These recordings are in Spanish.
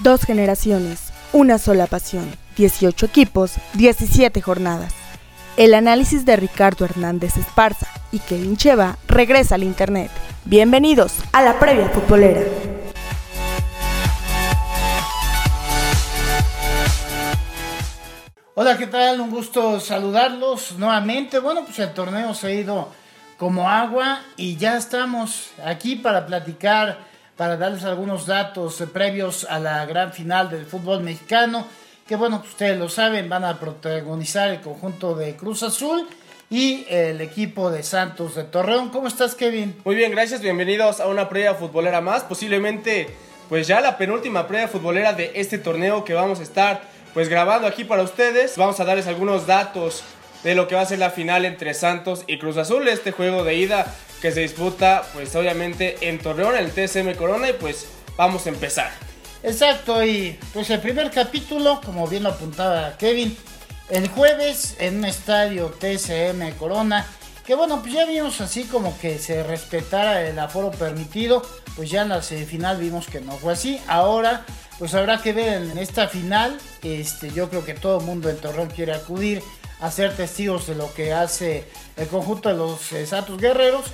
Dos generaciones, una sola pasión, 18 equipos, 17 jornadas. El análisis de Ricardo Hernández Esparza y Kevin Cheva regresa al Internet. Bienvenidos a la previa futbolera. Hola, ¿qué tal? Un gusto saludarlos nuevamente. Bueno, pues el torneo se ha ido como agua y ya estamos aquí para platicar para darles algunos datos previos a la gran final del fútbol mexicano, que bueno, ustedes lo saben, van a protagonizar el conjunto de Cruz Azul y el equipo de Santos de Torreón. ¿Cómo estás, Kevin? Muy bien, gracias, bienvenidos a una previa futbolera más, posiblemente pues ya la penúltima previa futbolera de este torneo que vamos a estar pues grabando aquí para ustedes. Vamos a darles algunos datos de lo que va a ser la final entre Santos y Cruz Azul, este juego de ida que se disputa pues obviamente en Torreón, el TSM Corona y pues vamos a empezar. Exacto, y pues el primer capítulo, como bien lo apuntaba Kevin, el jueves en un estadio TSM Corona, que bueno, pues ya vimos así como que se respetara el aforo permitido, pues ya en la final vimos que no fue así, ahora pues habrá que ver en esta final, este, yo creo que todo el mundo en Torreón quiere acudir a ser testigos de lo que hace el conjunto de los eh, Santos Guerreros,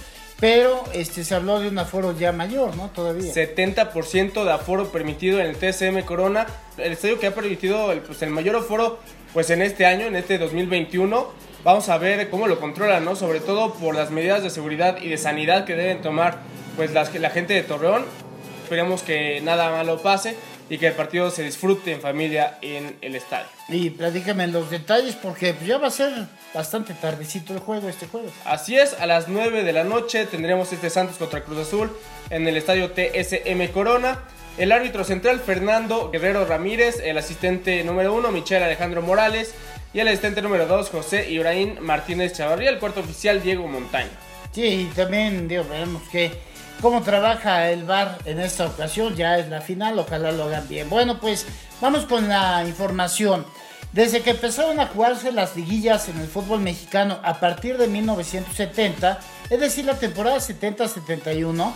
pero este, se habló de un aforo ya mayor, ¿no? Todavía. 70% de aforo permitido en el TSM Corona. El estadio que ha permitido el, pues, el mayor aforo pues en este año, en este 2021. Vamos a ver cómo lo controlan, ¿no? Sobre todo por las medidas de seguridad y de sanidad que deben tomar pues las, la gente de Torreón. Esperemos que nada malo pase y que el partido se disfrute en familia en el estadio. Y platícame los detalles porque ya va a ser bastante tardecito el juego este jueves. Así es, a las 9 de la noche tendremos este Santos contra Cruz Azul en el estadio TSM Corona. El árbitro central Fernando Guerrero Ramírez, el asistente número 1 Michelle Alejandro Morales y el asistente número 2 José Ibrahim Martínez Chavarría, el cuarto oficial Diego Montaño. Sí, y también digo, veremos que cómo trabaja el VAR en esta ocasión. Ya es la final, ojalá lo hagan bien. Bueno, pues vamos con la información. Desde que empezaron a jugarse las liguillas en el fútbol mexicano a partir de 1970, es decir, la temporada 70-71,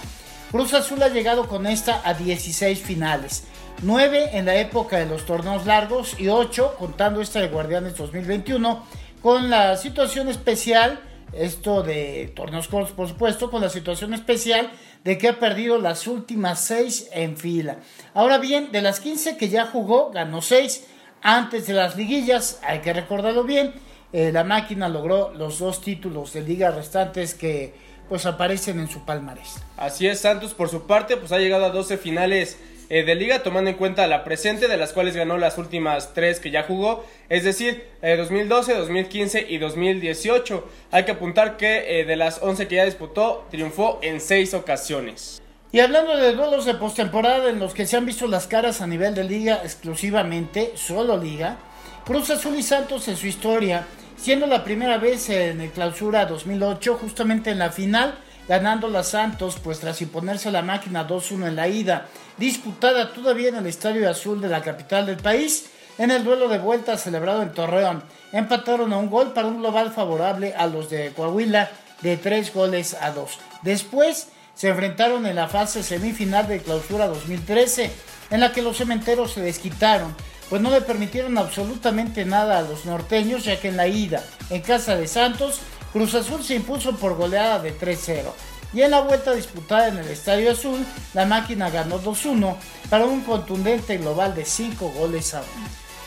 Cruz Azul ha llegado con esta a 16 finales. 9 en la época de los torneos largos y 8 contando esta de Guardianes 2021 con la situación especial esto de torneos cortos, por supuesto, con la situación especial de que ha perdido las últimas seis en fila. Ahora bien, de las 15 que ya jugó, ganó 6 antes de las liguillas, hay que recordarlo bien, eh, la máquina logró los dos títulos de liga restantes que pues aparecen en su palmarés. Así es, Santos por su parte pues ha llegado a 12 finales eh, de liga, tomando en cuenta la presente, de las cuales ganó las últimas tres que ya jugó, es decir, 2012, eh, 2015 y 2018. Hay que apuntar que eh, de las 11 que ya disputó, triunfó en seis ocasiones. Y hablando de duelos de postemporada en los que se han visto las caras a nivel de liga exclusivamente, solo liga, Cruz Azul y Santos en su historia, siendo la primera vez en el clausura 2008, justamente en la final, ganando la Santos, pues tras imponerse la máquina 2-1 en la ida, disputada todavía en el Estadio Azul de la capital del país, en el duelo de vuelta celebrado en Torreón, empataron a un gol para un global favorable a los de Coahuila de 3 goles a 2. Después se enfrentaron en la fase semifinal de clausura 2013, en la que los cementeros se desquitaron, pues no le permitieron absolutamente nada a los norteños, ya que en la ida en casa de Santos Cruz Azul se impuso por goleada de 3-0. Y en la vuelta disputada en el Estadio Azul, la máquina ganó 2-1 para un contundente global de 5 goles a 1.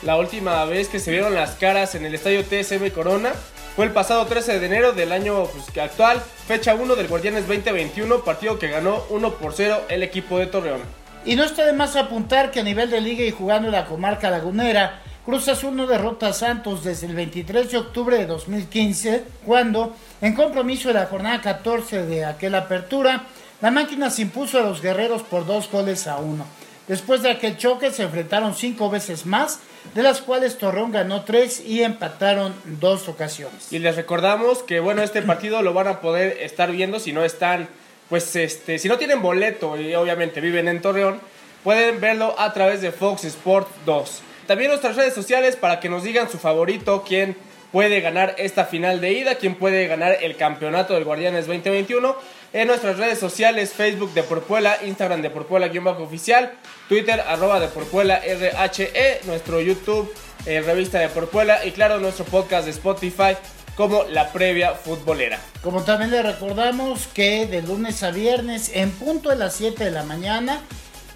La última vez que se vieron las caras en el Estadio TSM Corona fue el pasado 13 de enero del año pues, actual, fecha 1 del Guardianes 2021, partido que ganó 1 por 0 el equipo de Torreón. Y no está de más apuntar que a nivel de liga y jugando en la comarca lagunera, Cruz Azul no derrota a Santos desde el 23 de octubre de 2015, cuando, en compromiso de la jornada 14 de aquella apertura, la máquina se impuso a los guerreros por dos goles a uno. Después de aquel choque se enfrentaron cinco veces más, de las cuales Torreón ganó tres y empataron dos ocasiones. Y les recordamos que bueno, este partido lo van a poder estar viendo si no están, pues este, si no tienen boleto y obviamente viven en Torreón, pueden verlo a través de Fox Sport 2. También nuestras redes sociales para que nos digan su favorito, quién puede ganar esta final de ida, quién puede ganar el campeonato del Guardianes 2021. En nuestras redes sociales, Facebook de Porpuela, Instagram de Porpuela-oficial, Twitter arroba de Porpuela RHE, nuestro YouTube eh, Revista de Porpuela y claro, nuestro podcast de Spotify como la previa futbolera. Como también le recordamos que de lunes a viernes en punto de las 7 de la mañana,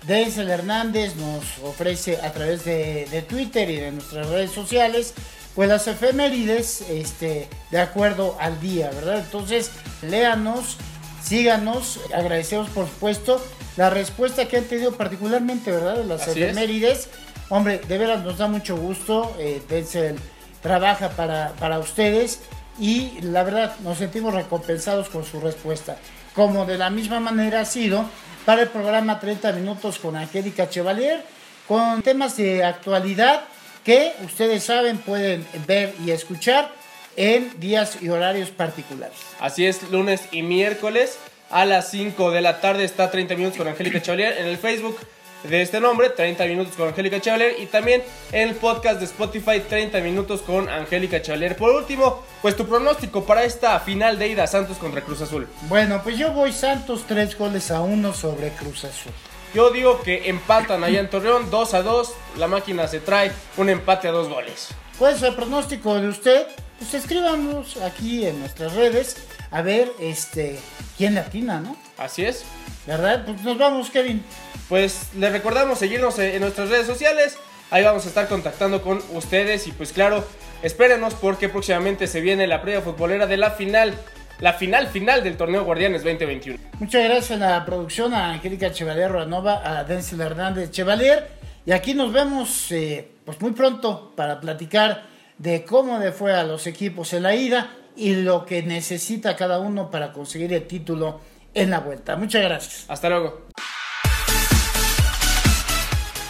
Denzel Hernández nos ofrece a través de, de Twitter y de nuestras redes sociales pues las efemérides este, de acuerdo al día, ¿verdad? Entonces, léanos, síganos, agradecemos por supuesto la respuesta que han tenido particularmente, ¿verdad? De las efemérides. Hombre, de veras nos da mucho gusto, eh, Denzel trabaja para, para ustedes y la verdad nos sentimos recompensados con su respuesta. Como de la misma manera ha sido para el programa 30 minutos con Angélica Chevalier, con temas de actualidad que ustedes saben pueden ver y escuchar en días y horarios particulares. Así es, lunes y miércoles a las 5 de la tarde está 30 minutos con Angélica Chevalier en el Facebook de este nombre, 30 minutos con Angélica Chevalier y también en el podcast de Spotify 30 minutos con Angélica Chevalier. Por último, pues tu pronóstico para esta final de ida Santos contra Cruz Azul. Bueno, pues yo voy Santos 3 goles a 1 sobre Cruz Azul. Yo digo que empatan allá en Torreón 2 a 2. La máquina se trae un empate a dos goles. ¿Cuál es el pronóstico de usted? Pues escríbanos aquí en nuestras redes a ver este quién latina, ¿no? Así es. ¿Verdad? Pues nos vamos, Kevin. Pues les recordamos seguirnos en nuestras redes sociales. Ahí vamos a estar contactando con ustedes y pues claro, espérenos porque próximamente se viene la previa futbolera de la final la final final del torneo Guardianes 2021. Muchas gracias a la producción, a Angélica Chevalier Ranova, a Denzel Hernández Chevalier. Y aquí nos vemos eh, pues muy pronto para platicar de cómo le fue a los equipos en la ida y lo que necesita cada uno para conseguir el título en la vuelta. Muchas gracias. Hasta luego.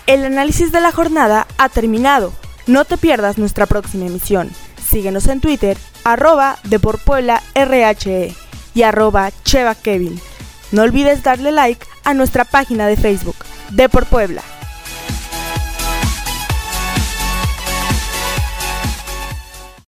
El análisis de la jornada ha terminado. No te pierdas nuestra próxima emisión. Síguenos en Twitter, arroba RHE y arroba Cheva Kevin. No olvides darle like a nuestra página de Facebook, Depor Puebla.